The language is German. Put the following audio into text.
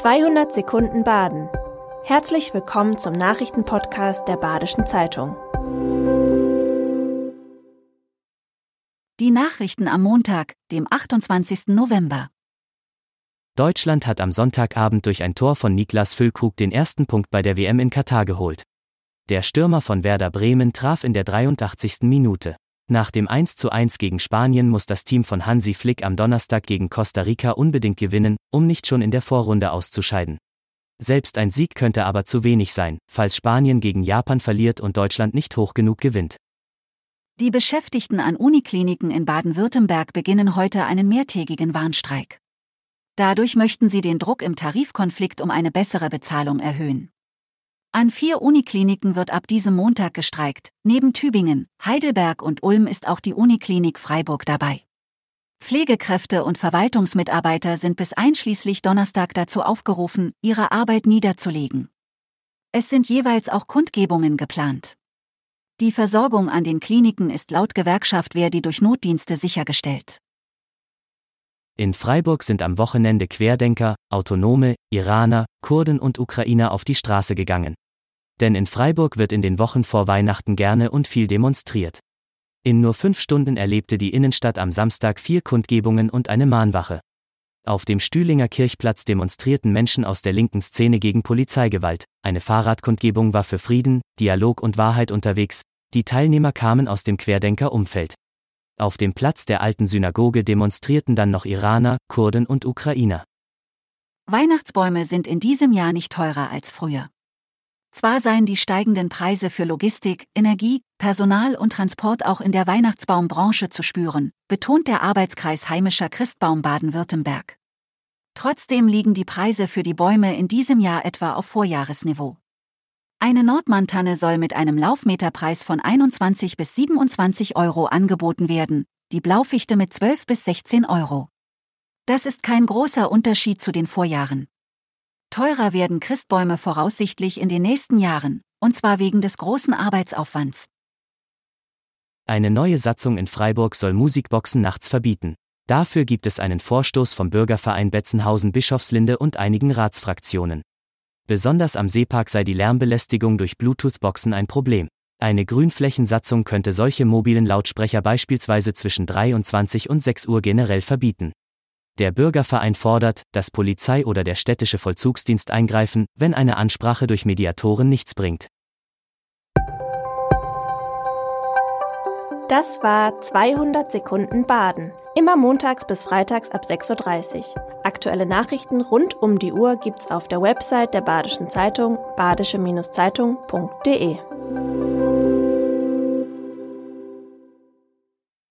200 Sekunden Baden. Herzlich willkommen zum Nachrichtenpodcast der Badischen Zeitung. Die Nachrichten am Montag, dem 28. November. Deutschland hat am Sonntagabend durch ein Tor von Niklas Füllkrug den ersten Punkt bei der WM in Katar geholt. Der Stürmer von Werder Bremen traf in der 83. Minute. Nach dem 1:1 gegen Spanien muss das Team von Hansi Flick am Donnerstag gegen Costa Rica unbedingt gewinnen, um nicht schon in der Vorrunde auszuscheiden. Selbst ein Sieg könnte aber zu wenig sein, falls Spanien gegen Japan verliert und Deutschland nicht hoch genug gewinnt. Die Beschäftigten an Unikliniken in Baden-Württemberg beginnen heute einen mehrtägigen Warnstreik. Dadurch möchten sie den Druck im Tarifkonflikt um eine bessere Bezahlung erhöhen. An vier Unikliniken wird ab diesem Montag gestreikt. Neben Tübingen, Heidelberg und Ulm ist auch die Uniklinik Freiburg dabei. Pflegekräfte und Verwaltungsmitarbeiter sind bis einschließlich Donnerstag dazu aufgerufen, ihre Arbeit niederzulegen. Es sind jeweils auch Kundgebungen geplant. Die Versorgung an den Kliniken ist laut Gewerkschaft Verdi durch Notdienste sichergestellt. In Freiburg sind am Wochenende Querdenker, Autonome, Iraner, Kurden und Ukrainer auf die Straße gegangen. Denn in Freiburg wird in den Wochen vor Weihnachten gerne und viel demonstriert. In nur fünf Stunden erlebte die Innenstadt am Samstag vier Kundgebungen und eine Mahnwache. Auf dem Stühlinger Kirchplatz demonstrierten Menschen aus der linken Szene gegen Polizeigewalt, eine Fahrradkundgebung war für Frieden, Dialog und Wahrheit unterwegs, die Teilnehmer kamen aus dem Querdenker-Umfeld. Auf dem Platz der alten Synagoge demonstrierten dann noch Iraner, Kurden und Ukrainer. Weihnachtsbäume sind in diesem Jahr nicht teurer als früher. Zwar seien die steigenden Preise für Logistik, Energie, Personal und Transport auch in der Weihnachtsbaumbranche zu spüren, betont der Arbeitskreis Heimischer Christbaum Baden-Württemberg. Trotzdem liegen die Preise für die Bäume in diesem Jahr etwa auf Vorjahresniveau. Eine Nordmantanne soll mit einem Laufmeterpreis von 21 bis 27 Euro angeboten werden, die Blaufichte mit 12 bis 16 Euro. Das ist kein großer Unterschied zu den Vorjahren. Teurer werden Christbäume voraussichtlich in den nächsten Jahren, und zwar wegen des großen Arbeitsaufwands. Eine neue Satzung in Freiburg soll Musikboxen nachts verbieten. Dafür gibt es einen Vorstoß vom Bürgerverein Betzenhausen-Bischofslinde und einigen Ratsfraktionen. Besonders am Seepark sei die Lärmbelästigung durch Bluetooth-Boxen ein Problem. Eine Grünflächensatzung könnte solche mobilen Lautsprecher beispielsweise zwischen 23 und 6 Uhr generell verbieten. Der Bürgerverein fordert, dass Polizei oder der städtische Vollzugsdienst eingreifen, wenn eine Ansprache durch Mediatoren nichts bringt. Das war 200 Sekunden Baden. Immer montags bis freitags ab 6.30 Uhr. Aktuelle Nachrichten rund um die Uhr gibt's auf der Website der Badischen Zeitung badische-zeitung.de.